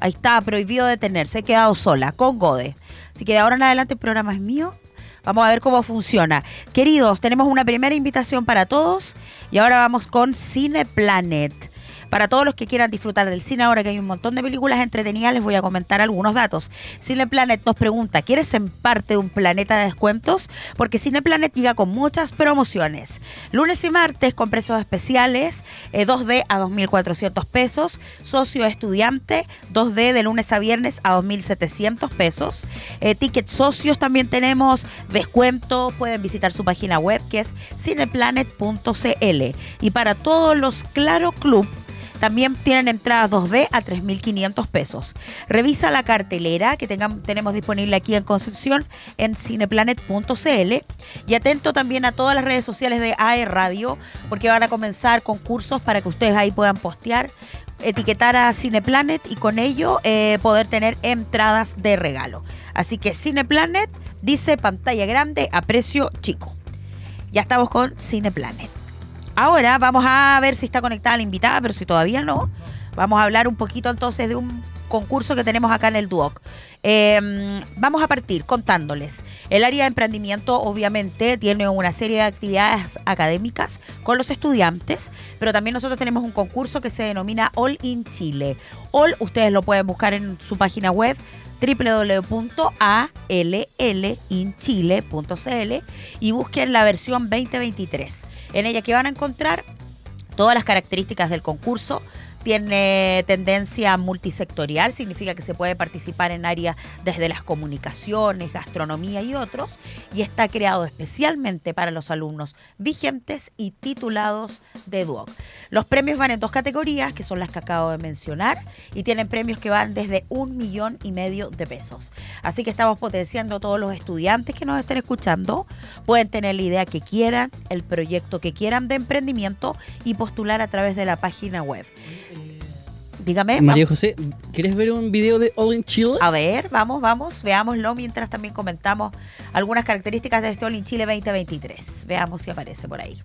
Ahí está, prohibido detenerse. He quedado sola, con Gode. Así que de ahora en adelante el programa es mío. Vamos a ver cómo funciona. Queridos, tenemos una primera invitación para todos. Y ahora vamos con Cine Planet. Para todos los que quieran disfrutar del cine, ahora que hay un montón de películas entretenidas, les voy a comentar algunos datos. Cineplanet nos pregunta, ¿quieres ser parte de un planeta de descuentos? Porque Cineplanet llega con muchas promociones. Lunes y martes con precios especiales, 2D eh, a 2.400 pesos, socio estudiante, 2D de lunes a viernes a 2.700 pesos. Eh, ticket socios también tenemos descuento, pueden visitar su página web que es cineplanet.cl. Y para todos los Claro Club, también tienen entradas 2D a 3.500 pesos. Revisa la cartelera que tenemos disponible aquí en Concepción en cineplanet.cl y atento también a todas las redes sociales de AE Radio porque van a comenzar concursos para que ustedes ahí puedan postear etiquetar a Cineplanet y con ello eh, poder tener entradas de regalo. Así que Cineplanet dice pantalla grande a precio chico. Ya estamos con Cineplanet. Ahora vamos a ver si está conectada la invitada, pero si todavía no, vamos a hablar un poquito entonces de un concurso que tenemos acá en el Duoc. Em, vamos a partir contándoles. El área de emprendimiento obviamente tiene una serie de actividades académicas con los estudiantes, pero también nosotros tenemos un concurso que se denomina All in Chile. All ustedes lo pueden buscar en su página web www.allinchile.cl y busquen la versión 2023. En ella que van a encontrar todas las características del concurso, tiene tendencia multisectorial, significa que se puede participar en áreas desde las comunicaciones, gastronomía y otros, y está creado especialmente para los alumnos vigentes y titulados de Duoc. Los premios van en dos categorías, que son las que acabo de mencionar, y tienen premios que van desde un millón y medio de pesos. Así que estamos potenciando a todos los estudiantes que nos estén escuchando, pueden tener la idea que quieran, el proyecto que quieran de emprendimiento y postular a través de la página web. Dígame. María José, ¿quieres ver un video de All in Chile? A ver, vamos, vamos, veámoslo mientras también comentamos algunas características de este All in Chile 2023. Veamos si aparece por ahí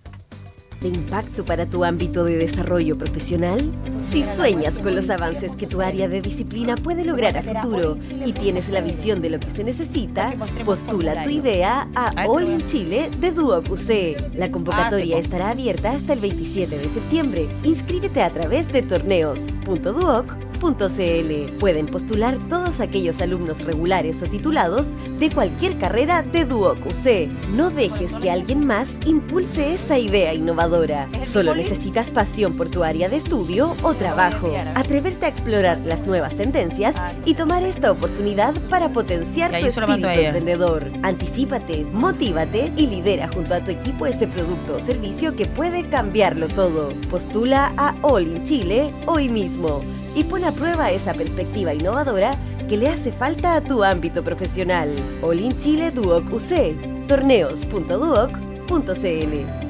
de impacto para tu ámbito de desarrollo profesional? Si sueñas con los avances que tu área de disciplina puede lograr a futuro y tienes la visión de lo que se necesita, postula tu idea a All in Chile de Duoc UC. La convocatoria estará abierta hasta el 27 de septiembre. Inscríbete a través de Pueden postular todos aquellos alumnos regulares o titulados de cualquier carrera de Duoc UC. No dejes que alguien más impulse esa idea innovadora. Solo necesitas pasión por tu área de estudio o trabajo. Atreverte a explorar las nuevas tendencias y tomar esta oportunidad para potenciar tu espíritu emprendedor. Anticípate, motívate y lidera junto a tu equipo ese producto o servicio que puede cambiarlo todo. Postula a All in Chile hoy mismo y pon a prueba esa perspectiva innovadora que le hace falta a tu ámbito profesional. Chile Duoc torneos.duoc.cl.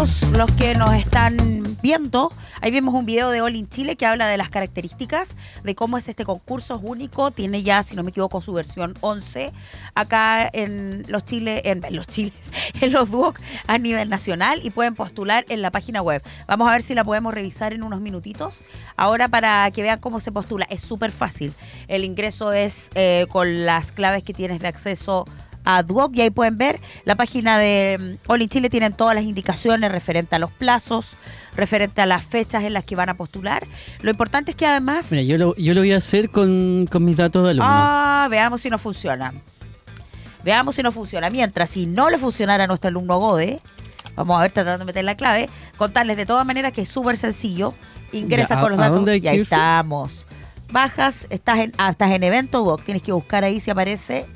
los que nos están viendo, ahí vemos un video de All in Chile que habla de las características, de cómo es este concurso, es único, tiene ya, si no me equivoco, su versión 11 acá en los Chile, en, los Chiles, en los Duoc a nivel nacional y pueden postular en la página web. Vamos a ver si la podemos revisar en unos minutitos. Ahora para que vean cómo se postula, es súper fácil. El ingreso es eh, con las claves que tienes de acceso a Duoc y ahí pueden ver la página de mm, Oli Chile, tienen todas las indicaciones referente a los plazos, referente a las fechas en las que van a postular. Lo importante es que además... Mira, yo lo, yo lo voy a hacer con, mis datos de alumno. Ah, veamos si no funciona. Veamos si no funciona. Mientras, si no le funcionara a nuestro alumno Gode, vamos a ver tratando de meter la clave, contarles de todas maneras que es súper sencillo. Ingresa con los datos y ahí estamos. Bajas, estás en, ah, estás en evento Duoc, tienes que buscar ahí si aparece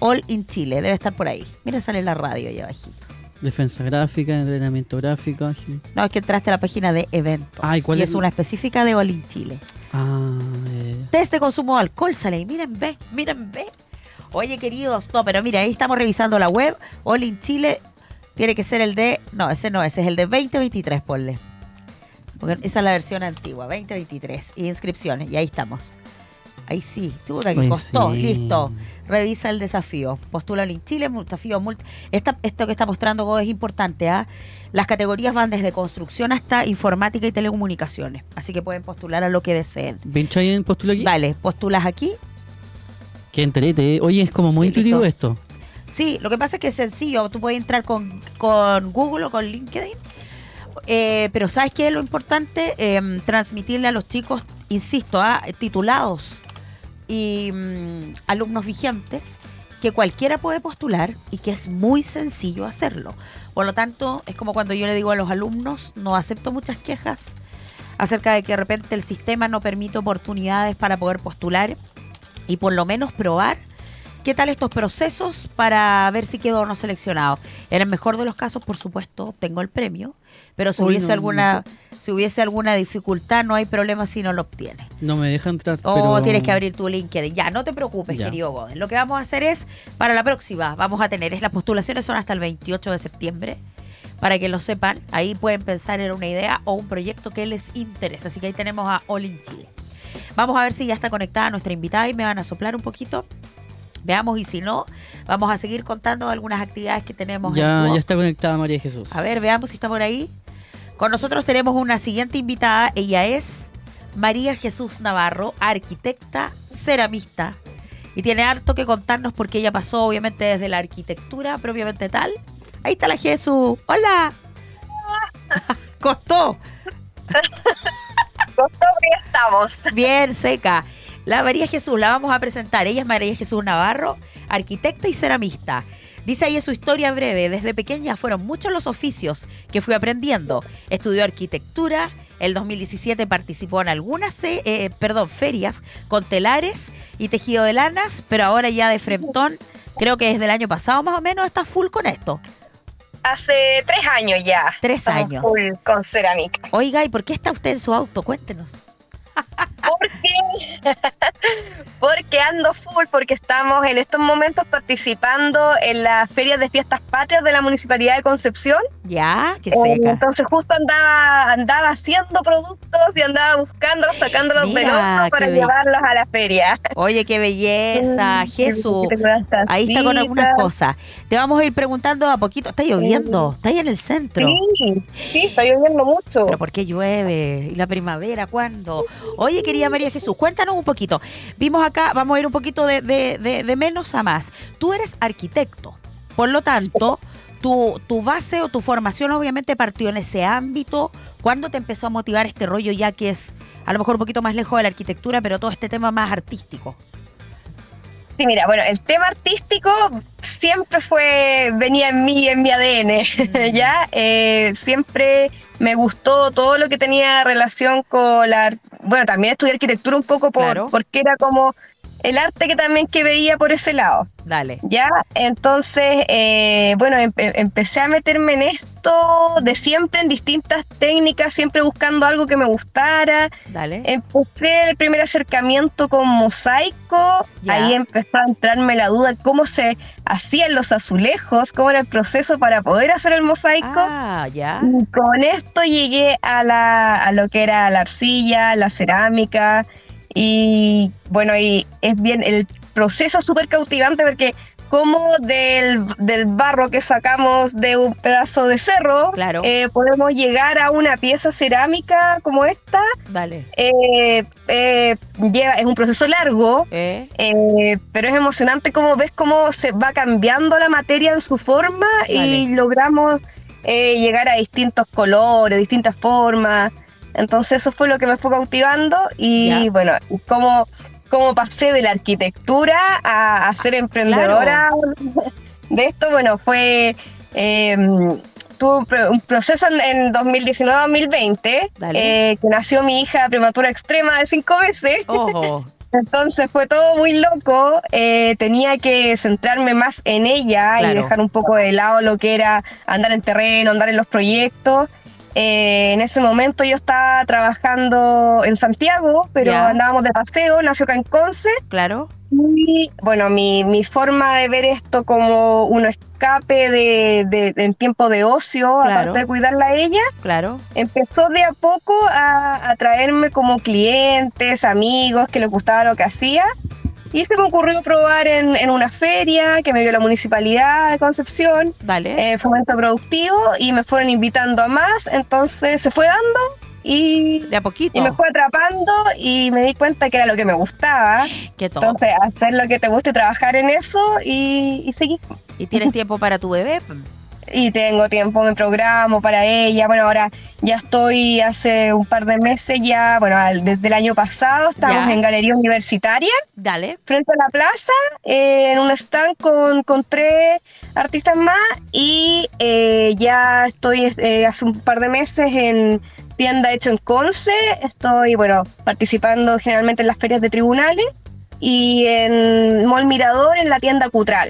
All in Chile, debe estar por ahí. Mira, sale la radio ahí abajito. Defensa gráfica, entrenamiento gráfico. No, es que entraste a la página de eventos. y es, una específica de All in Chile. Ah, eh. Test de consumo de alcohol sale ahí. Miren, ve, miren, ve. Oye, queridos, no, pero mira, ahí estamos revisando la web. All in Chile tiene que ser el de. No, ese no, ese es el de 2023, ponle. Porque esa es la versión antigua, 2023. Y inscripciones, y ahí estamos. Ahí sí, puta que costó. sí. Listo. Revisa el desafío. Postula en Chile, desafío multi. Esta, esto que está mostrando Go es importante, ¿ah? Las categorías van desde construcción hasta informática y telecomunicaciones. Así que pueden postular a lo que deseen. Pincho ahí en postula aquí. Vale, postulas aquí. Qué entrete. eh. Oye, es como muy intuitivo esto. Sí, lo que pasa es que es sencillo. Tú puedes entrar con, con Google o con LinkedIn. Eh, pero ¿sabes qué es lo importante? Eh, transmitirle a los chicos, insisto, a titulados y mm, alumnos vigentes que cualquiera puede postular y que es muy sencillo hacerlo. Por lo tanto, es como cuando yo le digo a los alumnos, no acepto muchas quejas acerca de que de repente el sistema no permite oportunidades para poder postular y por lo menos probar qué tal estos procesos para ver si quedo o no seleccionado. En el mejor de los casos, por supuesto, obtengo el premio, pero si Uy, hubiese no, alguna si hubiese alguna dificultad, no hay problema si no lo obtienes. No me deja entrar. O pero... tienes que abrir tu LinkedIn. Ya, no te preocupes, Ya. querido Goden. Lo que vamos a hacer es, para la próxima, vamos a tener, es las postulaciones son hasta el 28 de septiembre, para que lo sepan. Ahí pueden pensar en una idea o un proyecto que les interese. Así que ahí tenemos a All in Chile. Vamos a ver si ya está conectada nuestra invitada y me van a soplar un poquito. Veamos y si no, vamos a seguir contando algunas actividades que tenemos. en Ya, Duo. ya está conectada María Jesús. A ver, veamos si está por ahí. Con nosotros tenemos una siguiente invitada. Ella es María Jesús Navarro, arquitecta, ceramista. Y tiene harto que contarnos porque ella pasó obviamente desde la arquitectura propiamente tal. Ahí está la Jesús. Hola. Costó. ya estamos. Bien seca. La María Jesús la vamos a presentar. Ella es María Jesús Navarro, arquitecta y ceramista. Dice ahí en su historia breve, desde pequeña fueron muchos los oficios que fui aprendiendo. Estudió arquitectura, el 2017 participó en algunas eh, eh, perdón, ferias con telares y tejido de lanas, pero ahora ya de frentón, creo que desde el año pasado más o menos está full con esto. Hace tres años ya. Tres años. full con cerámica. Oiga, ¿y por qué está usted en su auto? Cuéntenos. Porque, porque ando full, porque estamos en estos momentos participando en las ferias de fiestas patrias de la Municipalidad de Concepción. Ya, qué Eh, seca. Entonces justo andaba, andaba haciendo productos y andaba buscando, sacándolos Mira, horno para qué bello. llevarlos a la feria. Oye, qué belleza, Jesús. Tengo unas Ahí está con algunas cosas. Te vamos a ir preguntando a poquito. Está lloviendo, está ahí en el centro. Sí, sí, está lloviendo mucho. Pero ¿por qué llueve? ¿Y la primavera cuándo? Oye, querida María Jesús, cuéntanos un poquito. Vimos acá, vamos a ir un poquito de, de- de- de menos a más. Tú eres arquitecto, por lo tanto, tu, tu base o tu formación obviamente partió en ese ámbito. ¿Cuándo te empezó a motivar este rollo ya que es a lo mejor un poquito más lejos de la arquitectura, pero todo este tema más artístico? Sí, mira, bueno, el tema artístico siempre fue, venía en mí, en mi ADN, ¿ya? Eh, siempre me gustó todo lo que tenía relación con la... Bueno, también estudié arquitectura un poco por, Claro. porque era como el arte que también que veía por ese lado, Dale. ¿ya? Entonces, eh, bueno, em- em- empecé a meterme en esto de siempre, en distintas técnicas, siempre buscando algo que me gustara. Dale. Empecé el primer acercamiento con mosaico, Ya. ahí empezó a entrarme la duda de cómo se hacían los azulejos, cómo era el proceso para poder hacer el mosaico. Ah, ya. Y con esto llegué a, la, a lo que era la arcilla, la cerámica y bueno, y es bien, el proceso es súper cautivante porque como del, del barro que sacamos de un pedazo de cerro, Claro. eh, podemos llegar a una pieza cerámica como esta Dale. eh, eh, lleva, es un proceso largo, pero es emocionante cómo ves cómo se va cambiando la materia en su forma y Vale. logramos eh, llegar a distintos colores, distintas formas. Entonces eso fue lo que me fue cautivando y bueno, cómo, cómo pasé de la arquitectura a, a ser emprendedora de esto, bueno, fue... eh, tuve un pro- un proceso en, en 2019-2020, Dale. eh, que nació mi hija prematura extrema de cinco meses. Entonces fue todo muy loco. eh, tenía que centrarme más en ella Claro. y dejar un poco de lado lo que era andar en terreno, andar en los proyectos. Eh, en ese momento yo estaba trabajando en Santiago, pero andábamos de paseo, nació acá en Conce. Claro. Y bueno, mi, mi forma de ver esto como un escape de, de- en tiempo de ocio, Claro. aparte de cuidarla a ella, Claro. empezó de a poco a, a traerme como clientes, amigos que les gustaba lo que hacía. Y se me ocurrió probar en, en una feria que me dio la municipalidad de Concepción, Dale. eh, fomento productivo, y me fueron invitando a más. Entonces se fue dando y, de a poquito. y me fue atrapando y me di cuenta que era lo que me gustaba. que todo. Entonces, hacer lo que te guste, trabajar en eso y, y seguir. y tienes tiempo para tu bebé. Y tengo tiempo, me programo para ella. Bueno, ahora ya estoy hace un par de meses ya, bueno, al- desde el año pasado estamos Ya. en Galería Universitaria, Dale. frente a la plaza, eh, en un stand con, con tres artistas más y eh, ya estoy eh, hace un par de meses en tienda hecho en Conce. Estoy, bueno, participando generalmente en las ferias de tribunales y en Mall Mirador en la tienda Cutral.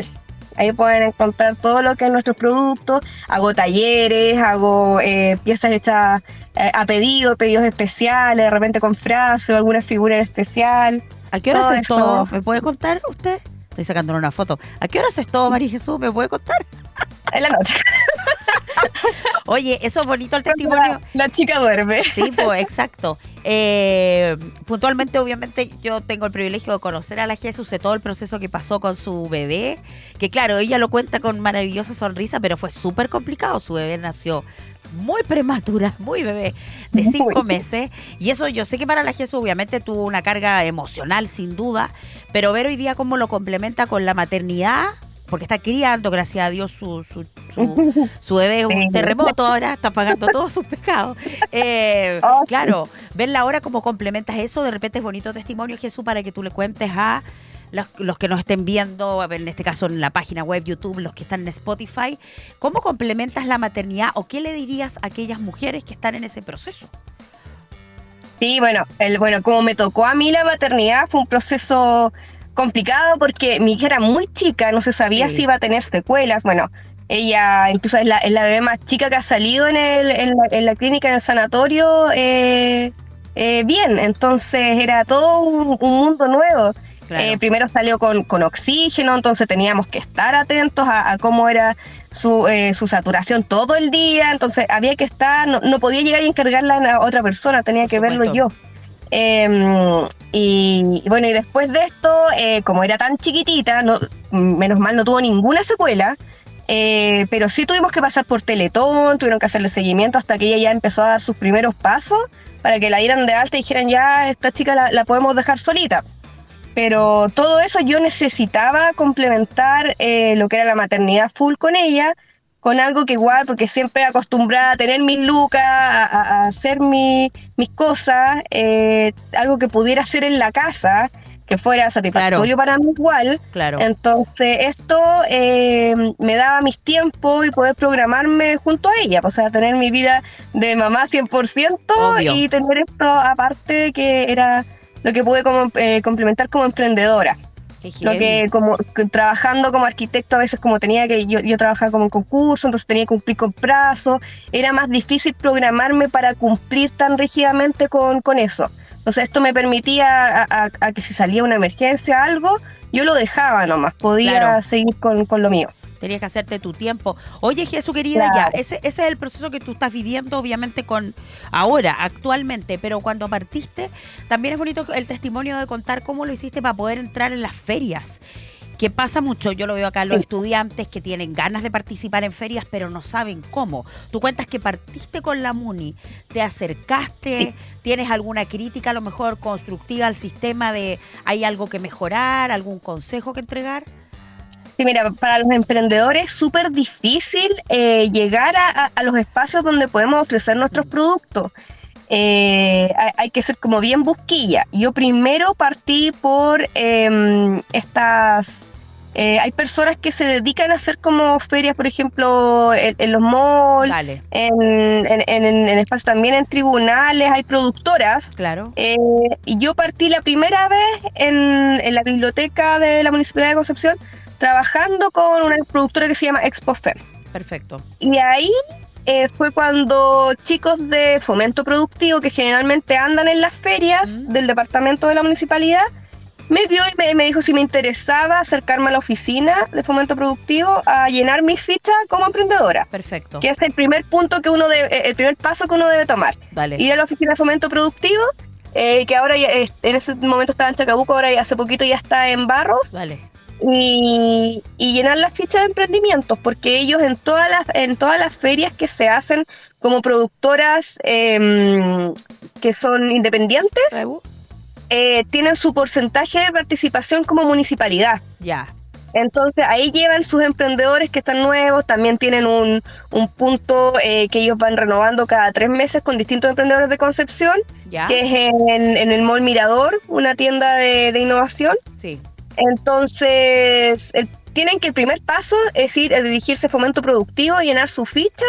Ahí pueden encontrar todo lo que es nuestros productos. Hago talleres, hago eh, piezas hechas eh, a pedido, pedidos especiales, de repente con frase o alguna figura en especial. ¿A qué hora Todo eso. todo? ¿Me puede contar usted? Estoy sacándole una foto. ¿A qué hora haces todo, María Jesús? ¿Me puede contar? En la noche. Oye, eso es bonito el testimonio. La, la chica duerme. Sí, pues exacto. Eh, puntualmente, obviamente, yo tengo el privilegio de conocer a la Jesús, sé todo el proceso que pasó con su bebé, que claro, ella lo cuenta con maravillosa sonrisa, pero fue súper complicado. Su bebé nació muy prematura, muy bebé, de cinco meses. Y eso yo sé que para la Jesús obviamente tuvo una carga emocional, sin duda, pero ver hoy día cómo lo complementa con la maternidad, porque está criando, gracias a Dios, su, su, su, su bebé es un terremoto ahora, está pagando todos sus pecados. Eh, Oh, claro, verla ahora como complementas eso, de repente es bonito testimonio, Jesús, para que tú le cuentes a los, los que nos estén viendo, en este caso en la página web, YouTube, los que están en Spotify, ¿cómo complementas la maternidad o qué le dirías a aquellas mujeres que están en ese proceso? Sí, bueno, el, bueno, como me tocó a mí la maternidad, fue un proceso complicado porque mi hija era muy chica, no se sabía Sí. si iba a tener secuelas. Bueno, ella incluso es la, es la bebé más chica que ha salido en, el, en, la, en la clínica, en el sanatorio, eh, eh, bien. Entonces era todo un, un mundo nuevo. Claro. Eh, primero salió con, con oxígeno, entonces teníamos que estar atentos a, a cómo era su, eh, su saturación todo el día, entonces había que estar, no, no podía llegar y encargarla a otra persona, tenía Por que verlo yo. Eh, y, y bueno, y después de esto, eh, como era tan chiquitita, no, menos mal no tuvo ninguna secuela, eh, pero sí tuvimos que pasar por Teletón, tuvieron que hacerle seguimiento hasta que ella ya empezó a dar sus primeros pasos para que la dieran de alta y dijeran ya, esta chica la, la podemos dejar solita. Pero todo eso yo necesitaba complementar eh, lo que era la maternidad full con ella, con algo que igual, porque siempre acostumbrada a tener mis lucas, a, hacer mi- mis cosas, eh, algo que pudiera hacer en la casa, que fuera satisfactorio para mí igual. claro. Entonces, esto eh, me daba mis tiempos y poder programarme junto a ella, o sea, tener mi vida de mamá 100% Obvio. y tener esto aparte que era lo que pude como, eh, complementar como emprendedora. Lo que como que trabajando como arquitecto a veces como tenía que yo, yo trabajaba como en concurso, entonces tenía que cumplir con plazos, era más difícil programarme para cumplir tan rígidamente con, con eso. Entonces esto me permitía a, a- a que si salía una emergencia algo, yo lo dejaba nomás, podía Claro. seguir con, con lo mío. Tenías que hacerte tu tiempo. Oye, Jesús querida, Claro. ya, ese, ese es el proceso que tú estás viviendo, obviamente, con ahora, actualmente, pero cuando partiste, también es bonito el testimonio de contar cómo lo hiciste para poder entrar en las ferias. Que pasa mucho, yo lo veo acá los Sí. estudiantes que tienen ganas de participar en ferias, pero no saben cómo. Tú cuentas que partiste con la MUNI, te acercaste, tienes alguna crítica a lo mejor constructiva al sistema de hay algo que mejorar, algún consejo que entregar. Sí, mira, para los emprendedores es súper difícil eh, llegar a, a- a los espacios donde podemos ofrecer nuestros productos. Eh, hay, hay que ser como bien busquilla. Yo primero partí por em, estas... eh, hay personas que se dedican a hacer como ferias, por ejemplo, en, en los malls, Vale, en, en, en- en espacios también en tribunales, hay productoras claro. eh, y yo partí la primera vez en, en la biblioteca de la Municipalidad de Concepción trabajando con una productora que se llama Expo Fem. Perfecto. Y ahí eh, fue cuando chicos de fomento productivo que generalmente andan en las ferias Mm. del departamento de la municipalidad me vio y me, me dijo si me interesaba acercarme a la oficina de fomento productivo a llenar mi ficha como emprendedora. Perfecto. Que es el primer punto que uno debe, el primer paso que uno debe tomar. Dale. Ir a la oficina de fomento productivo, eh, que ahora ya, eh, en ese momento estaba en Chacabuco, ahora ya hace poquito ya está en Barros, Dale. Y, y llenar las fichas de emprendimientos, porque ellos en todas las, en todas las ferias que se hacen como productoras em, que son independientes, eh, tienen su porcentaje de participación como municipalidad. Ya. Entonces ahí llevan sus emprendedores que están nuevos, también tienen un, un punto eh, que ellos van renovando cada tres meses con distintos emprendedores de Concepción, Ya. que es en, en el Mall Mirador, una tienda de, de innovación. Sí. Entonces, el- tienen que el primer paso es ir a dirigirse a fomento productivo, llenar su ficha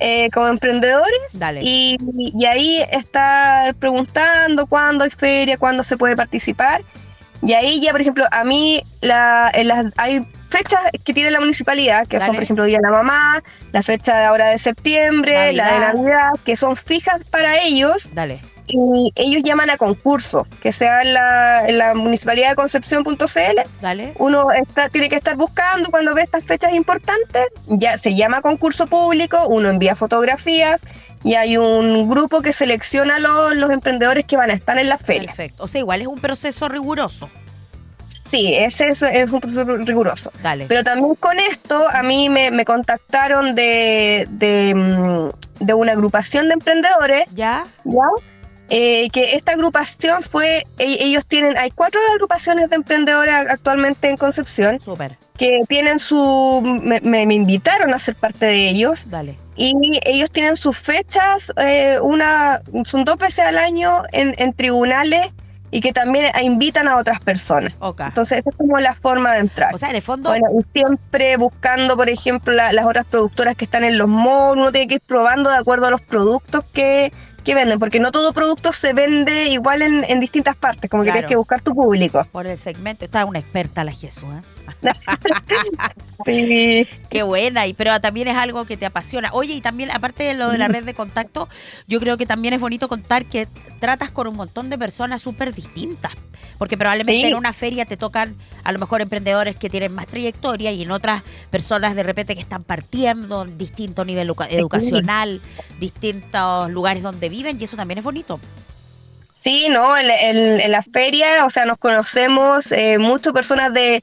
eh, como emprendedores Dale. y, y ahí estar preguntando cuándo hay feria, cuándo se puede participar. Y ahí ya, por ejemplo, a mí la, en las, hay fechas que tiene la municipalidad, que son, por ejemplo, Día de la Mamá, la fecha de ahora de septiembre, la de. Navidad, que son fijas para ellos Dale. Y ellos llaman a concurso, que sea en la, en la municipalidad de Concepción.cl. Uno está, tiene que estar buscando cuando ve estas fechas importantes, ya se llama concurso público, uno envía fotografías y hay un grupo que selecciona los, los emprendedores que van a estar en la feria. Perfecto. O sea, igual es un proceso riguroso. Sí, ese es, es un proceso riguroso. Dale. Pero también con esto a mí me, me contactaron de, de, mm, de una agrupación de emprendedores ya. ¿ya? Eh, que esta agrupación fue, e- ellos tienen, hay cuatro agrupaciones de emprendedores actualmente en Concepción Súper. que tienen su, me, me- me invitaron a ser parte de ellos Dale. y ellos tienen sus fechas, eh, una, son dos veces al año en, en tribunales y que también invitan a otras personas. Ok. Entonces esa es como la forma de entrar. O sea, en el fondo. Bueno, y siempre buscando, por ejemplo, la- las otras productoras que están en los malls, uno tiene que ir probando de acuerdo a los productos que, que venden, porque no todo producto se vende igual en, en distintas partes, como que tienes que buscar tu público. por el segmento. Está una experta la Jesús, ¿eh? Sí, Qué buena, y pero también es algo que te apasiona. Oye, y también, aparte de lo de la red de contacto, yo creo que también es bonito contar que tratas con un montón de personas súper distintas. Porque probablemente Sí. en una feria te tocan a lo mejor emprendedores que tienen más trayectoria y en otras personas de repente que están partiendo, distinto nivel educa- educacional, distintos lugares donde viven, y eso también es bonito. Sí, no, en, en- en la feria, o sea, nos conocemos eh, muchas personas de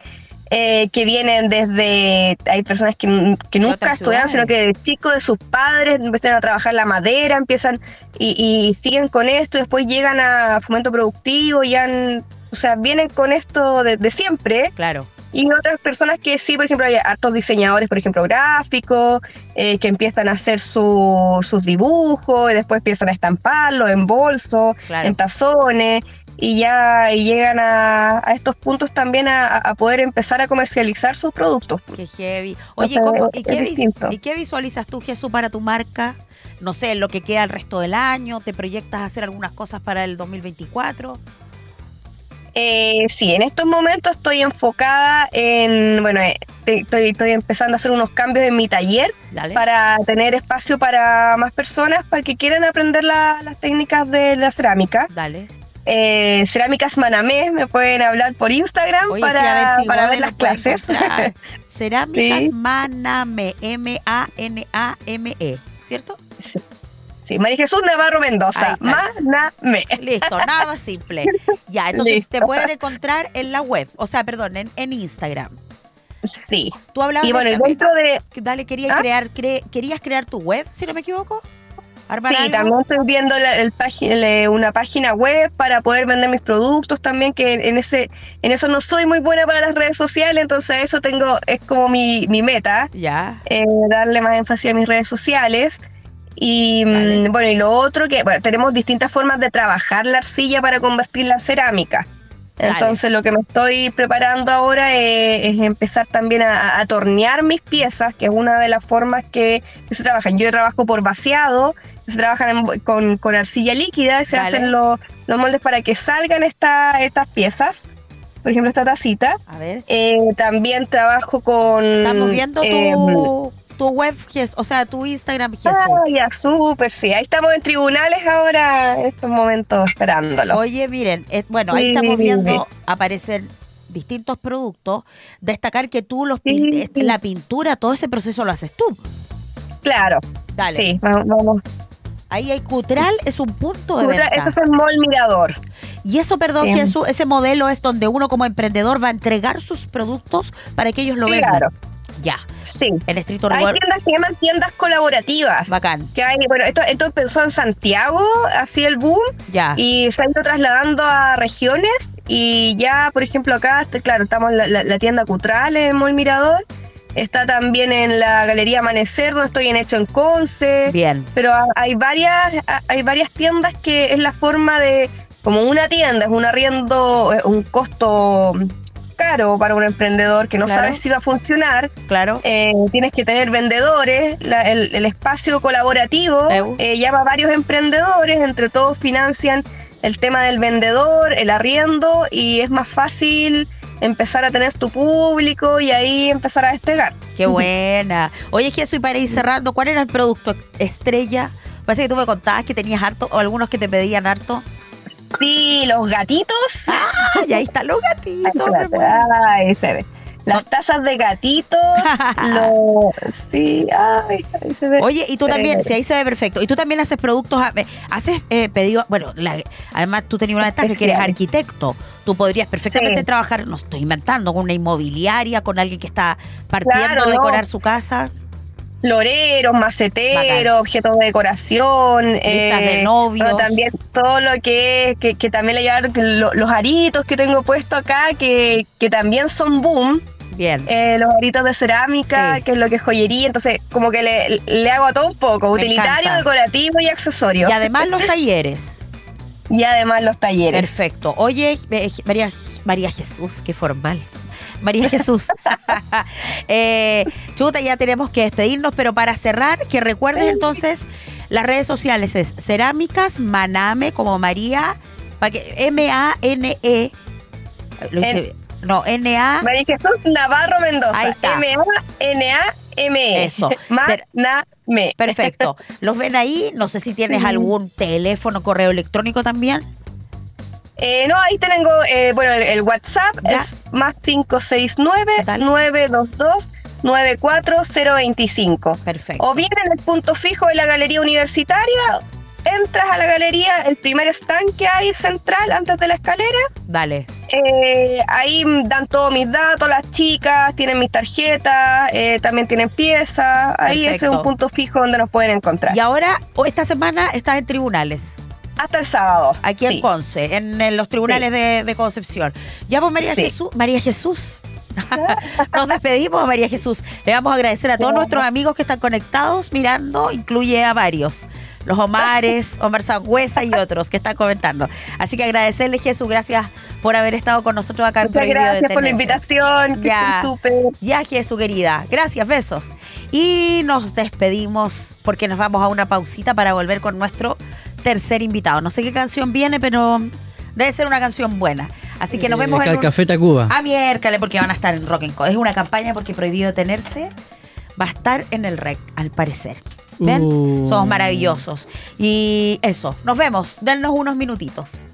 eh, que vienen desde, hay personas que, nunca estudiaron, sino que de chicos, de sus padres, empiezan a trabajar la madera, empiezan y, y siguen con esto, y después llegan a fomento productivo, y han, o sea, vienen con esto de, de siempre. Claro. Y otras personas que sí, por ejemplo, hay hartos diseñadores, por ejemplo, gráficos, eh, que empiezan a hacer su- sus dibujos y después empiezan a estamparlos en bolsos, Claro. en tazones, y ya y llegan a, a estos puntos también a, a poder empezar a comercializar sus productos. Qué heavy. Oye, sea, ¿cómo- es y, qué vis-. ¿y qué visualizas tú, Jesús, para tu marca? No sé, lo que queda el resto del año, ¿te proyectas a hacer algunas cosas para el 2024? Eh, sí, en estos momentos estoy enfocada en, bueno, eh, estoy, estoy empezando a hacer unos cambios en mi taller Dale. para tener espacio para más personas, para que quieran aprender la- las técnicas de la cerámica. Dale. Eh, Cerámicas Manamé, me pueden hablar por Instagram Oye, para, sí, ver si para Gobe ver lo las clases. Cerámicas Sí. Maname, M-A-N-A-M-E, ¿cierto? sí, María Jesús Navarro Mendoza, está. Manamé. Listo, nada más simple. Ya, entonces Listo. te pueden encontrar en la web, o sea, perdón, en, en Instagram. Sí. Tú hablabas Y bueno, de dentro de, Dale, querías ¿Ah? crear, cre- querías crear tu web, si no me equivoco. Armar Sí, algo? también estoy viendo la- el una página web para poder vender mis productos también, que en ese en eso no soy muy buena para las redes sociales, entonces eso tengo es como mi, mi meta, Ya. eh, darle más énfasis a mis redes sociales. Y mm, Vale. bueno, y lo otro que, bueno, tenemos distintas formas de trabajar la arcilla para convertirla en cerámica. Dale. Entonces lo que me estoy preparando ahora es, es empezar también a, a tornear mis piezas, que es una de las formas que, que se trabajan. Yo trabajo por vaciado, se trabajan en- con, con arcilla líquida y se Dale. hacen los, los moldes para que salgan esta- estas piezas. Por ejemplo, esta tacita. A ver. Eh, también trabajo con... Estamos viendo em, tu, tu web, o sea, tu Instagram, Jesús. Ah, ya, súper, sí. Ahí estamos en tribunales ahora, en estos momentos, esperándolo. Oye, miren, eh, bueno, ahí Sí. estamos viendo aparecer distintos productos. Destacar que tú los pin- Sí. eh, la pintura, todo ese proceso lo haces tú. Claro, Dale. sí, vamos. Ahí hay Cutral, es un punto de Otra- venta. Eso es el mall mirador. Y eso, perdón. Jesús, ese modelo es donde uno como emprendedor va a entregar sus productos para que ellos lo vendan. Claro, Ya, sí. estricto Hay tiendas que se llaman tiendas colaborativas. Bacán, Que hay, bueno, esto, esto empezó en Santiago, así el boom, ya. y se ha ido trasladando a regiones. Y ya, por ejemplo, acá, este, claro, estamos en la, la- la tienda Cutral en Mall Mirador. Está también en la Galería Amanecer, donde estoy en Hecho en Conce. Bien, Pero ha- hay varias, ha- hay varias tiendas que es la forma de, como una tienda, es un arriendo, eh, un costo caro para un emprendedor que no Claro. sabe si va a funcionar. claro. Eh, tienes que tener vendedores, la- el, el espacio colaborativo eh, llama a varios emprendedores, entre todos financian el tema del vendedor, el arriendo y es más fácil empezar a tener tu público y ahí empezar a despegar. Qué buena. Oye, Jesús, y para ir cerrando, ¿cuál era el producto estrella? Parece que tú me contabas que tenías harto, o algunos que te pedían harto. Sí, los gatitos. Ah, y ahí están los gatitos. Ay, se ve. Las Son- tazas de gatito, lo, sí, ay, ahí se ve. Oye, y tú también, si ahí se ve perfecto, y tú también haces productos, a- eh, haces eh, pedidos, bueno, la- además tú tenías una ventaja que eres arquitecto, tú podrías perfectamente Sí. trabajar, no estoy inventando, con una inmobiliaria, con alguien que está partiendo Claro, a no. decorar su casa, floreros, maceteros, objetos de decoración, listas eh, de novios. bueno, también todo lo que es, que, que también le llevan lo- los aritos que tengo puesto acá, que, que también son boom, Bien, eh, los aritos de cerámica, Sí. que es lo que es joyería, entonces como que le, le hago a todo un poco, Me utilitario, encanta. decorativo y accesorio. y además los talleres. Y además los talleres. Perfecto. Oye, eh, María, María Jesús, qué formal. María Jesús. Eh, chuta, ya tenemos que despedirnos, pero para cerrar, que recuerdes entonces las redes sociales es Cerámicas Maname como María, para que M-A-N-E. lo hice- No, N-A. María Jesús Navarro Mendoza. Ahí está. M-A-N-A-M-E. Eso. Maname. Perfecto. ¿Los ven ahí? No sé si tienes algún teléfono, correo electrónico también. Eh, no, ahí tengo, eh, bueno, el, el WhatsApp Ya. es más Dale. 569-922-94025. Perfecto. O bien en el punto fijo de la galería universitaria, entras a la galería, el primer stand que hay central antes de la escalera, Dale. eh, ahí dan todos mis datos, las chicas tienen mis tarjetas, eh, también tienen piezas, ahí ese es un punto fijo donde nos pueden encontrar. Y ahora, esta semana, estás en tribunales. Hasta el sábado. Aquí en sí. Conce, en, en los tribunales de, de Concepción. Ya pues María Sí. Jesús, María Jesús. Nos despedimos, María Jesús. Le vamos a agradecer a todos nuestros amigos que están conectados, mirando, incluye a varios. Los Omares, Omar Sangüesa y otros que están comentando. Así que agradecerle, Jesús, gracias por haber estado con nosotros acá en Muchas Prohibido gracias por la invitación, que Ya. súper. Ya, Jesús, querida. Gracias, besos. Y nos despedimos porque nos vamos a una pausita para volver con nuestro tercer invitado. No sé qué canción viene, pero debe ser una canción buena. Así que nos vemos en un... Café Tacuba. A miércoles porque van a estar en Rock and Co. Es una campaña porque prohibido tenerse va a estar en el REC, al parecer. ¿Ven? Uh. Somos maravillosos. Y eso, nos vemos. Dennos unos minutitos.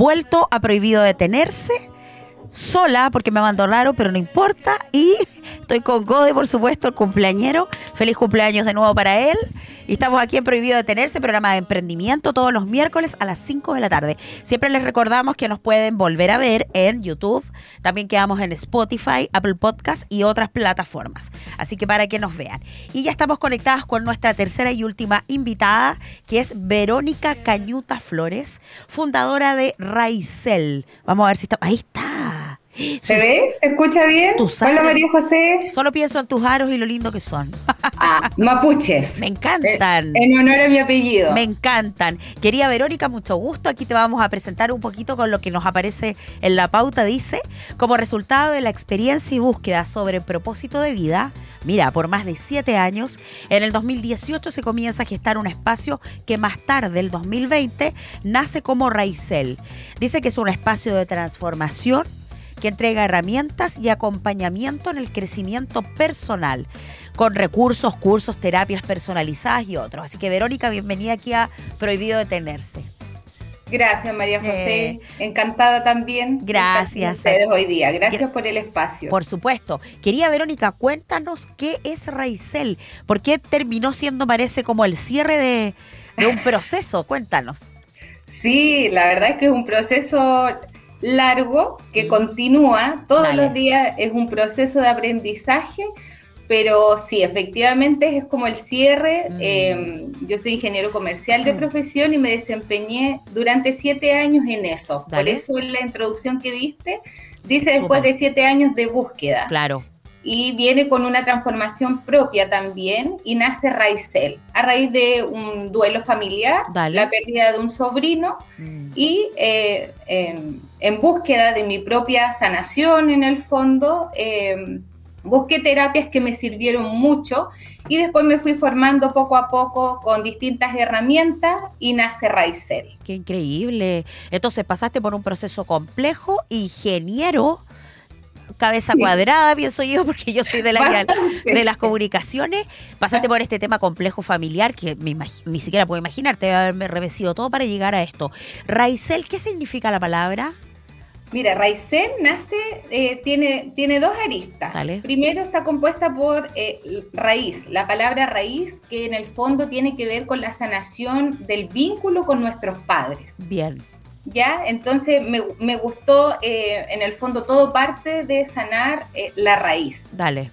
Vuelto a Prohibido Detenerse. Sola, porque me abandonaron, pero no importa. Y estoy con Gode, por supuesto, el cumpleañero. Feliz cumpleaños de nuevo para él. Y estamos aquí en Prohibido Detenerse, programa de emprendimiento, todos los miércoles a las 5 de la tarde. Siempre les recordamos que nos pueden volver a ver en YouTube. También quedamos en Spotify, Apple Podcast y otras plataformas. Así que para que nos vean. Y ya estamos conectadas con nuestra tercera y última invitada, que es Verónica Cañuta Flores, fundadora de Raicel. Vamos a ver si está. Ahí está. ¿Se ve? ¿Se escucha bien? Tus Hola. María José. Solo pienso en tus aros y lo lindo que son. Ah, mapuches. Me encantan. En honor a mi apellido. Me encantan. Querida Verónica, mucho gusto. Aquí te vamos a presentar un poquito con lo que nos aparece en la pauta. Dice, como resultado de la experiencia y búsqueda sobre propósito de vida, mira, por más de siete años, en el 2018 se comienza a gestar un espacio que más tarde, el 2020, nace como Raicel. Dice que es un espacio de transformación que entrega herramientas y acompañamiento en el crecimiento personal, con recursos, cursos, terapias personalizadas y otros. Así que Verónica, bienvenida aquí a Prohibido Detenerse. Gracias María José. Eh, Encantada también. Gracias. Ustedes hoy día. Gracias Gra- por el espacio. Por supuesto. Quería Verónica, cuéntanos qué es Raicel. ¿Por qué terminó siendo, parece, como el cierre de, de un proceso? Cuéntanos. Sí, la verdad es que es un proceso largo que continúa. Todos Dale. los días es un proceso de aprendizaje. Pero sí, efectivamente es como el cierre. Mm. Eh, yo soy ingeniero comercial de Mm. profesión y me desempeñé durante siete años en eso. Por eso en la introducción que diste, dice después de siete años de búsqueda. Claro. Y viene con una transformación propia también y nace Raicel a raíz de un duelo familiar, Dale. la pérdida de un sobrino Mm. y eh, en, en búsqueda de mi propia sanación en el fondo, eh, busqué terapias que me sirvieron mucho y después me fui formando poco a poco con distintas herramientas y nace Raicel. Qué increíble. Entonces pasaste por un proceso complejo, ingeniero, cabeza Sí. cuadrada, pienso yo, porque yo soy área Bastante. de las comunicaciones. Pasaste por este tema complejo familiar que me ni siquiera puedo imaginar, te debe haberme revestido todo para llegar a esto. Raicel, ¿qué significa la palabra? Mira, Raicel nace, eh, tiene, tiene dos aristas. Dale. Primero está compuesta por eh, raíz, la palabra raíz, que en el fondo tiene que ver con la sanación del vínculo con nuestros padres. Bien. ¿Ya? Entonces me, me gustó, eh, en el fondo, todo parte de sanar eh, la raíz Dale.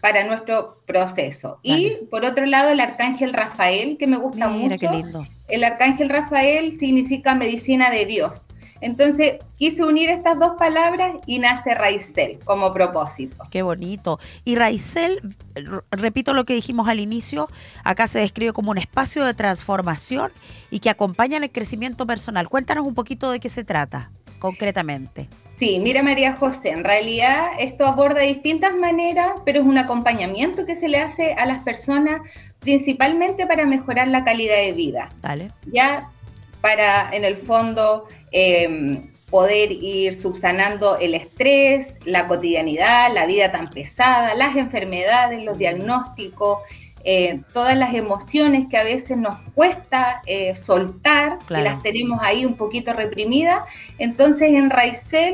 para nuestro proceso. Dale. Y por otro lado, el arcángel Rafael, que me gusta Mira mucho. qué lindo. El arcángel Rafael significa medicina de Dios. Entonces quise unir estas dos palabras y nace Raicel como propósito. Qué bonito. Y Raicel, repito lo que dijimos al inicio, acá se describe como un espacio de transformación y que acompaña en el crecimiento personal. Cuéntanos un poquito de qué se trata, concretamente. Sí, mira María José, en realidad esto aborda de distintas maneras, pero es un acompañamiento que se le hace a las personas principalmente para mejorar la calidad de vida. Dale. ya para, en el fondo, eh, poder ir subsanando el estrés, la cotidianidad, la vida tan pesada, las enfermedades, los diagnósticos, eh, todas las emociones que a veces nos cuesta eh, soltar, que las tenemos ahí un poquito reprimidas. Entonces en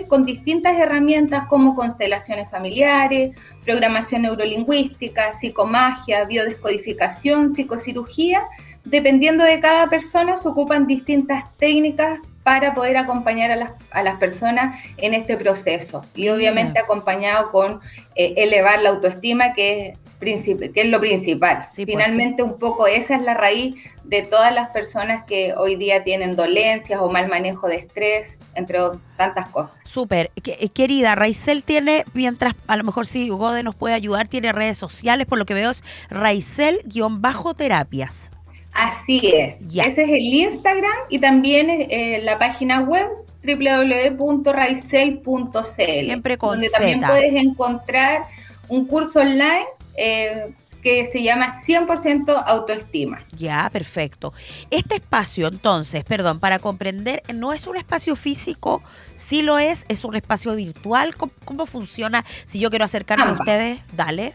con distintas herramientas como constelaciones familiares, programación neurolingüística, psicomagia, biodescodificación, psicocirugía, dependiendo de cada persona, se ocupan distintas técnicas para poder acompañar a las, a las personas en este proceso. Y obviamente acompañado con eh, elevar la autoestima, que es que es lo principal. Sí, Finalmente, un poco esa es la raíz de todas las personas que hoy día tienen dolencias o mal manejo de estrés, entre tantas cosas. Súper. Eh, Querida, Raizel tiene, mientras a lo mejor si Gode nos puede ayudar, tiene redes sociales, por lo que veo es Raizel-terapias. Así es. Ese es el Instagram y también eh, la página web www.raicel.cl. Siempre con Donde también puedes encontrar un curso online eh, que se llama 100% autoestima. Ya, perfecto. Este espacio, entonces, perdón, para comprender, no es un espacio físico, sí lo es, es un espacio virtual. ¿Cómo, cómo funciona? Si yo quiero acercarme a ustedes, dale.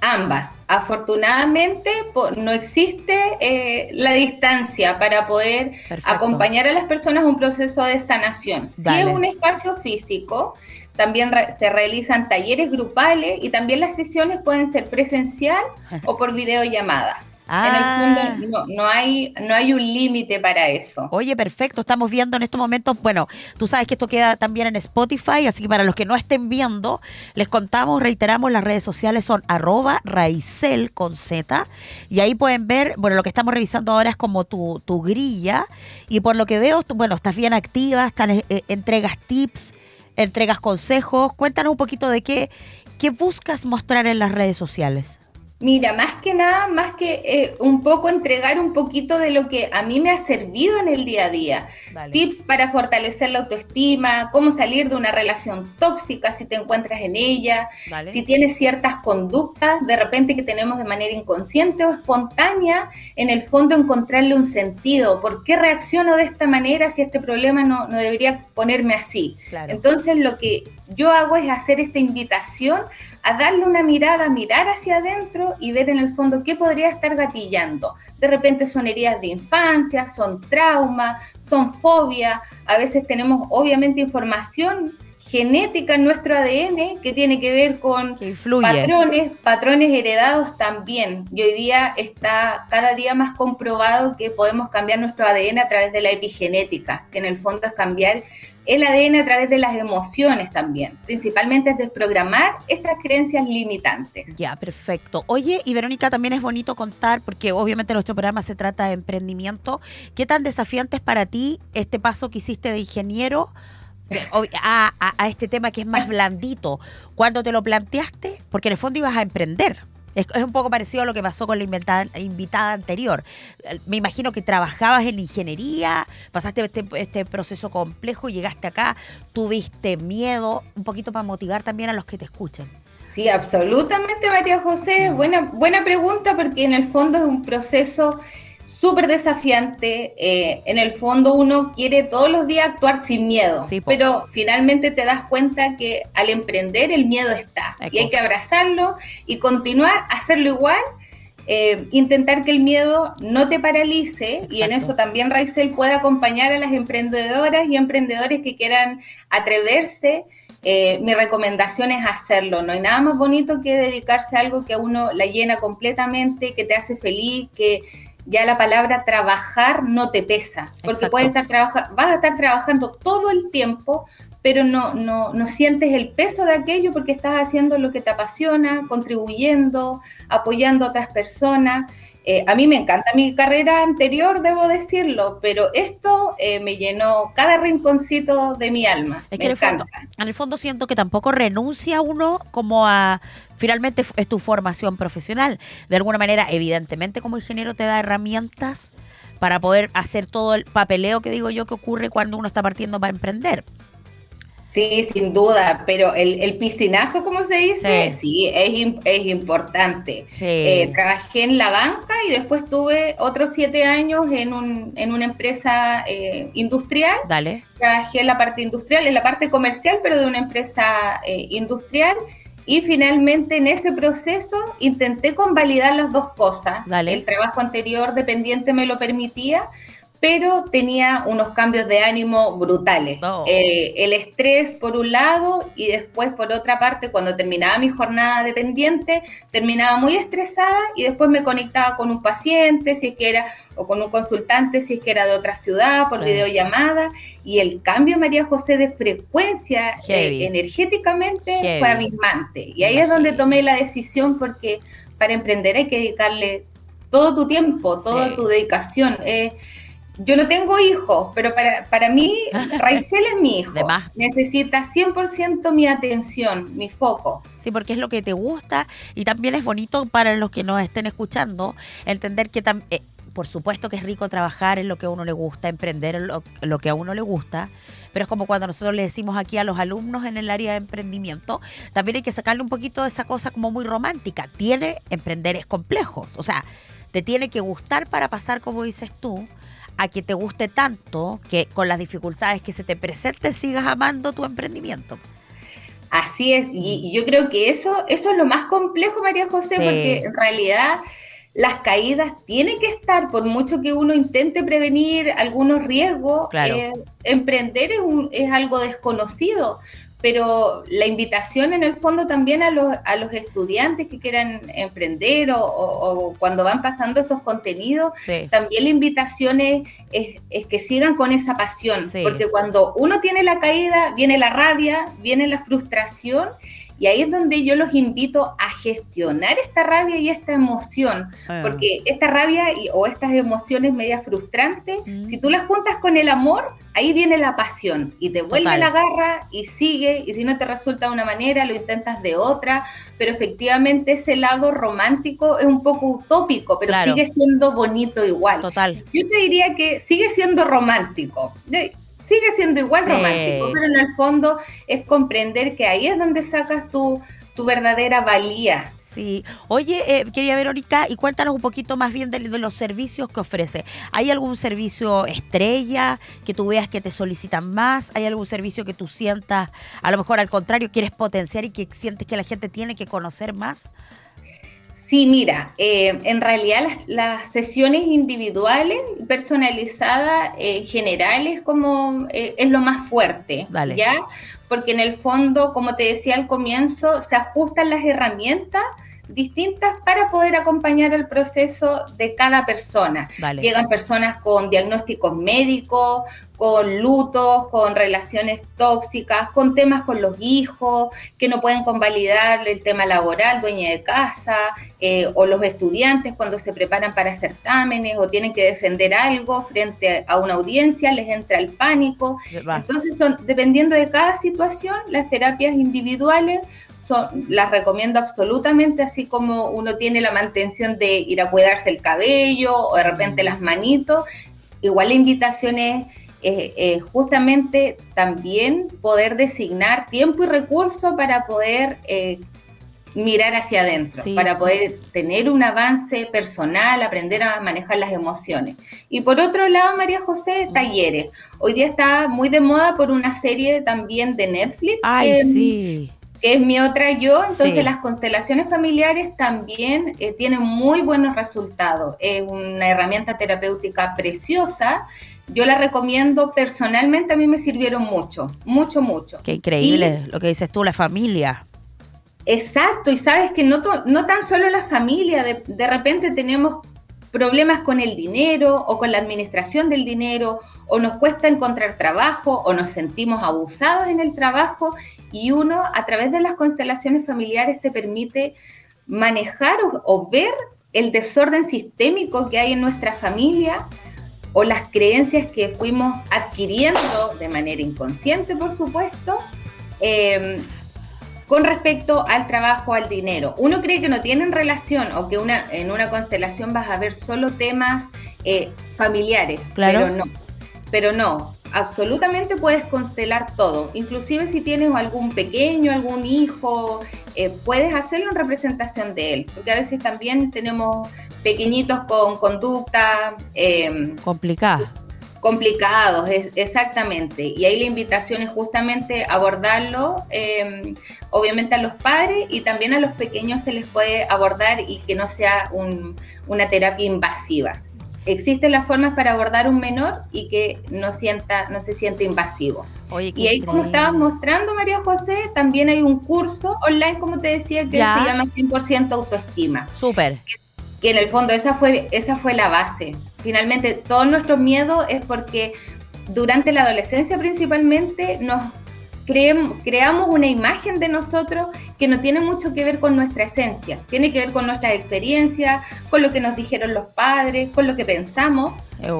Ambas. Afortunadamente no existe eh, la distancia para poder Perfecto. acompañar a las personas a un proceso de sanación. Si Dale. es un espacio físico, también re- se realizan talleres grupales y también las sesiones pueden ser presencial o por videollamada. Ah. En el fondo no, no hay, no hay un límite para eso. Oye, perfecto. Estamos viendo en estos momentos, bueno, tú sabes que esto queda también en Spotify, así que para los que no estén viendo, les contamos, reiteramos, las redes sociales son arroba raicel con Z, y ahí pueden ver, bueno, lo que estamos revisando ahora es como tu, tu grilla, y por lo que veo, bueno, estás bien activa, están, eh, eh, entregas tips, entregas consejos. Cuéntanos un poquito de qué, qué buscas mostrar en las redes sociales. Mira, más que nada, más que eh, un poco entregar un poquito de lo que a mí me ha servido en el día a día. Vale. Tips para fortalecer la autoestima, cómo salir de una relación tóxica si te encuentras en ella, Vale. si tienes ciertas conductas de repente que tenemos de manera inconsciente o espontánea, en el fondo encontrarle un sentido. ¿Por qué reacciono de esta manera si este problema no, no debería ponerme así? Claro. Entonces lo que yo hago es hacer esta invitación a darle una mirada, mirar hacia adentro y ver en el fondo qué podría estar gatillando. De repente son heridas de infancia, son traumas, son fobias, a veces tenemos obviamente información genética en nuestro ADN que tiene que ver con Que patrones, patrones heredados también. Y hoy día está cada día más comprobado que podemos cambiar nuestro ADN a través de la epigenética, que en el fondo es cambiar el ADN a través de las emociones también. Principalmente es desprogramar estas creencias limitantes. Ya, perfecto. Oye, y Verónica, también es bonito contar, porque obviamente nuestro programa se trata de emprendimiento. ¿Qué tan desafiante es para ti este paso que hiciste de ingeniero a, este tema que es más blandito? Cuando te lo planteaste, porque en el fondo ibas a emprender. Es, es un poco parecido a lo que pasó con la invitada, invitada anterior. Eh, Me imagino que trabajabas en ingeniería, pasaste este, este proceso complejo, llegaste acá, tuviste miedo, un poquito para motivar también a los que te escuchen. Sí, absolutamente, María José. Buena, buena pregunta porque en el fondo es un proceso súper desafiante. Eh, en el fondo uno quiere todos los días actuar sin miedo, Sí, pero finalmente te das cuenta que al emprender el miedo está y hay que abrazarlo y continuar, hacerlo igual. eh, intentar que el miedo no te paralice y en eso también Raizel puede acompañar a las emprendedoras y emprendedores que quieran atreverse eh, mi recomendación es hacerlo. No hay nada más bonito que dedicarse a algo que a uno la llena completamente, que te hace feliz, que ya la palabra trabajar no te pesa. Porque Exacto. puedes estar trabaja- vas a estar trabajando todo el tiempo, pero no, no, no sientes el peso de aquello porque estás haciendo lo que te apasiona, contribuyendo, apoyando a otras personas. Eh, a mí me encanta mi carrera anterior, debo decirlo, pero esto eh, me llenó cada rinconcito de mi alma. Es me que en el, fondo, encanta. en el fondo siento que tampoco renuncia uno como a... Finalmente es tu formación profesional. De alguna manera, evidentemente como ingeniero te da herramientas para poder hacer todo el papeleo que digo yo que ocurre cuando uno está partiendo para emprender. Sí, sin duda, pero el, el piscinazo, como se dice, Sí. sí, es, im- es importante. Sí. Eh, trabajé en la banca y después tuve otros siete años en, un, en una empresa eh, industrial. Dale. Trabajé en la parte industrial, en la parte comercial, pero de una empresa eh, industrial. Y finalmente en ese proceso intenté convalidar las dos cosas. Dale. El trabajo anterior dependiente me lo permitía, pero tenía unos cambios de ánimo brutales. No. Eh, el estrés por un lado y después por otra parte, cuando terminaba mi jornada dependiente, terminaba muy estresada y después me conectaba con un paciente, si es que era, o con un consultante, si es que era de otra ciudad, por videollamada, y el cambio, María José, de frecuencia eh, energéticamente Heavy. fue abismante. Y ahí es donde tomé la decisión porque para emprender hay que dedicarle todo tu tiempo, toda Sí. tu dedicación. Eh, yo no tengo hijos, pero para, para mí Raizel es mi hijo. De más. Necesita 100% mi atención, mi foco. Sí, porque es lo que te gusta y también es bonito para los que nos estén escuchando entender que tam- eh, por supuesto que es rico trabajar en lo que a uno le gusta, emprender en lo, lo que a uno le gusta, pero es como cuando nosotros le decimos aquí a los alumnos en el área de emprendimiento, también hay que sacarle un poquito de esa cosa como muy romántica. Tiene, emprender es complejo, o sea, te tiene que gustar para pasar, como dices tú, a que te guste tanto que con las dificultades que se te presenten sigas amando tu emprendimiento. Así es, y, y yo creo que eso, eso es lo más complejo, María José, Sí. porque en realidad las caídas tienen que estar, por mucho que uno intente prevenir algunos riesgos, Claro. eh, emprender es, un- es algo desconocido, pero la invitación en el fondo también a los, a los estudiantes que quieran emprender o, o- o cuando van pasando estos contenidos, Sí. también la invitación es, es- es que sigan con esa pasión, Sí. porque cuando uno tiene la caída, viene la rabia, viene la frustración, y ahí es donde yo los invito a gestionar esta rabia y esta emoción, Ah. porque esta rabia y- o estas emociones media frustrantes, Mm. si tú las juntas con el amor, ahí viene la pasión y te vuelve Total. la garra y sigue, y si no te resulta de una manera, lo intentas de otra, pero efectivamente ese lado romántico es un poco utópico, pero Claro. sigue siendo bonito igual. Total. Yo te diría que sigue siendo romántico. Sigue siendo igual Sí. romántico, pero en el fondo es comprender que ahí es donde sacas tu, tu verdadera valía. Sí. Oye, eh, querida Verónica, y cuéntanos un poquito más bien de, de los servicios que ofrece. ¿Hay algún servicio estrella que tú veas que te solicitan más? ¿Hay algún servicio que tú sientas, a lo mejor al contrario, quieres potenciar y que sientes que la gente tiene que conocer más? Sí, mira, eh, en realidad las, las sesiones individuales, personalizadas, eh, generales, como eh, es lo más fuerte, Dale. ¿ya? Porque en el fondo, como te decía al comienzo, se ajustan las herramientas distintas para poder acompañar el proceso de cada persona. Llegan personas con diagnósticos médicos, con lutos, con relaciones tóxicas, con temas con los hijos, que no pueden convalidar el tema laboral, dueña de casa, eh, o los estudiantes cuando se preparan para certámenes o tienen que defender algo frente a una audiencia, les entra el pánico. Va. Entonces, son, dependiendo de cada situación, las terapias individuales son, las recomiendo absolutamente, así como uno tiene la mantención de ir a cuidarse el cabello o de repente las manitos. Igual la invitación es eh, eh, justamente también poder designar tiempo y recursos para poder eh, mirar hacia adentro, Sí. para poder tener un avance personal, aprender a manejar las emociones. Y por otro lado, María José, talleres. Hoy día está muy de moda por una serie también de Netflix. Ay, que- sí. Que es mi otra yo, entonces Sí. las constelaciones familiares también eh, tienen muy buenos resultados. Es una herramienta terapéutica preciosa. Yo la recomiendo personalmente, a mí me sirvieron mucho, mucho, mucho. Qué increíble lo que dices tú, la familia. Exacto, y sabes que no, no tan solo la familia, de, de repente tenemos problemas con el dinero o con la administración del dinero, o nos cuesta encontrar trabajo, o nos sentimos abusados en el trabajo, y uno a través de las constelaciones familiares te permite manejar o, ver el desorden sistémico que hay en nuestra familia o las creencias que fuimos adquiriendo de manera inconsciente, por supuesto, eh, con respecto al trabajo, al dinero. Uno cree que no tienen relación o que una, en una constelación vas a ver solo temas eh, familiares, Claro. pero no. Pero no, absolutamente puedes constelar todo, inclusive si tienes algún pequeño, algún hijo, eh, puedes hacerlo en representación de él, porque a veces también tenemos pequeñitos con conducta eh, complicada. Complicados, es, exactamente. Y ahí la invitación es justamente abordarlo, eh, obviamente a los padres y también a los pequeños se les puede abordar y que no sea un, una terapia invasiva existen las formas para abordar un menor y que no sienta, no se siente invasivo. y ahí, como estabas mostrando, María José, también hay un curso online, como te decía, que se llama 100% autoestima. Súper. Que, en el fondo esa fue, esa fue la base. Finalmente, todo nuestro miedo es porque durante la adolescencia principalmente nos creamos una imagen de nosotros que no tiene mucho que ver con nuestra esencia, tiene que ver con nuestra experiencia, con lo que nos dijeron los padres, con lo que pensamos.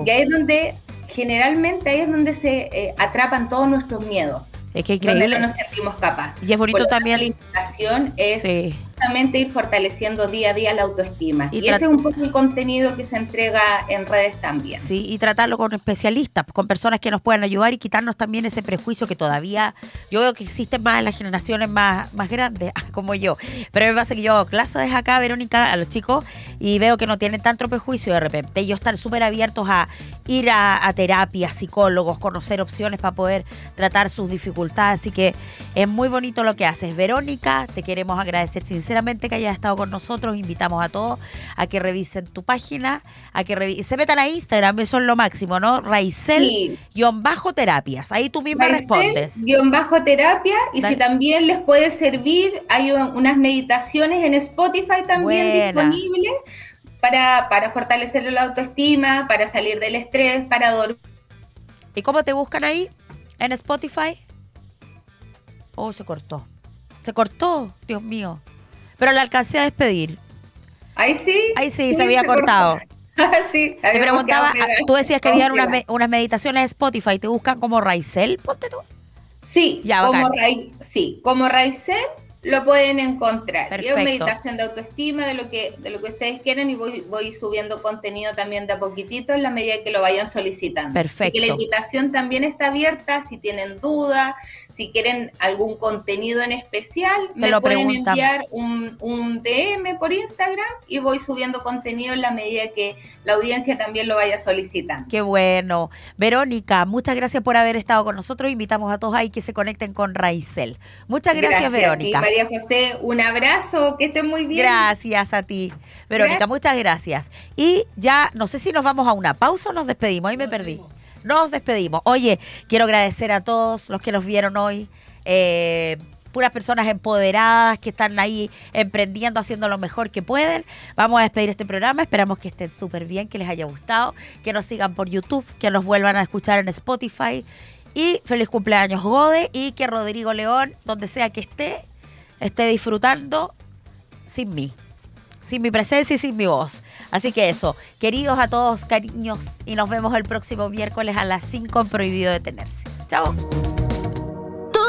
Y ahí es donde, generalmente, ahí es donde se eh, atrapan todos nuestros miedos. Es que increíble. Donde no nos sentimos capaces. Y es bonito también. La es justamente ir fortaleciendo día a día la autoestima. Y, ese es un poco el contenido que se entrega en redes también. Sí, y tratarlo con especialistas, con personas que nos puedan ayudar y quitarnos también ese prejuicio que todavía yo veo que existe más en las generaciones más, más grandes, como yo. Pero me pasa que yo hago clases acá, Verónica, a los chicos y veo que no tienen tanto prejuicio de repente. Ellos están súper abiertos a ir a, a terapia, psicólogos, conocer opciones para poder tratar sus dificultades. Así que es muy bonito lo que haces. Verónica, te queremos agradecer sinceramente sinceramente que hayas estado con nosotros. Invitamos a todos a que revisen tu página, a que se metan a Instagram, eso es lo máximo, ¿no? Raicel-terapias. Ahí tú misma respondes. bajo terapia y si también les puede servir, hay unas meditaciones en Spotify también disponibles para, para fortalecer la autoestima, para salir del estrés, para dormir. ¿Y cómo te buscan ahí? ¿En Spotify? Oh, se cortó. Se cortó, Dios mío. Pero la alcancé a despedir. Ahí sí. Ahí sí, se había cortado. sí, Te preguntaba, tú decías que había unas, unas, meditaciones de Spotify, ¿te buscan como Raizel? Ponte tú. Sí, como sí, como Raizel lo pueden encontrar. Perfecto. Es meditación de autoestima, de lo que, de lo que ustedes quieren, y voy, voy subiendo contenido también de a poquitito en la medida que lo vayan solicitando. Perfecto. Así que la invitación también está abierta, si tienen dudas, si quieren algún contenido en especial, me, pueden enviar un, un, DM por Instagram y voy subiendo contenido en la medida que la audiencia también lo vaya solicitando. Qué bueno. Verónica, muchas gracias por haber estado con nosotros. Invitamos a todos ahí que se conecten con Raizel. Muchas gracias, Verónica. María José, un abrazo, que estén muy bien. Gracias a ti. Verónica, muchas gracias. Y ya, no sé si nos vamos a una pausa o nos despedimos. Ahí me perdí nos despedimos. Oye, quiero agradecer a todos los que nos vieron hoy. Eh, puras personas empoderadas que están ahí emprendiendo, haciendo lo mejor que pueden. Vamos a despedir este programa. Esperamos que estén súper bien, que les haya gustado, que nos sigan por YouTube, que nos vuelvan a escuchar en Spotify. Y feliz cumpleaños, Gode, y que Rodrigo León, donde sea que esté, esté disfrutando sin mí sin mi presencia y sin mi voz. Así que eso, queridos a todos, cariños, y nos vemos el próximo miércoles a las 5 Prohibido Detenerse. Chao. Tú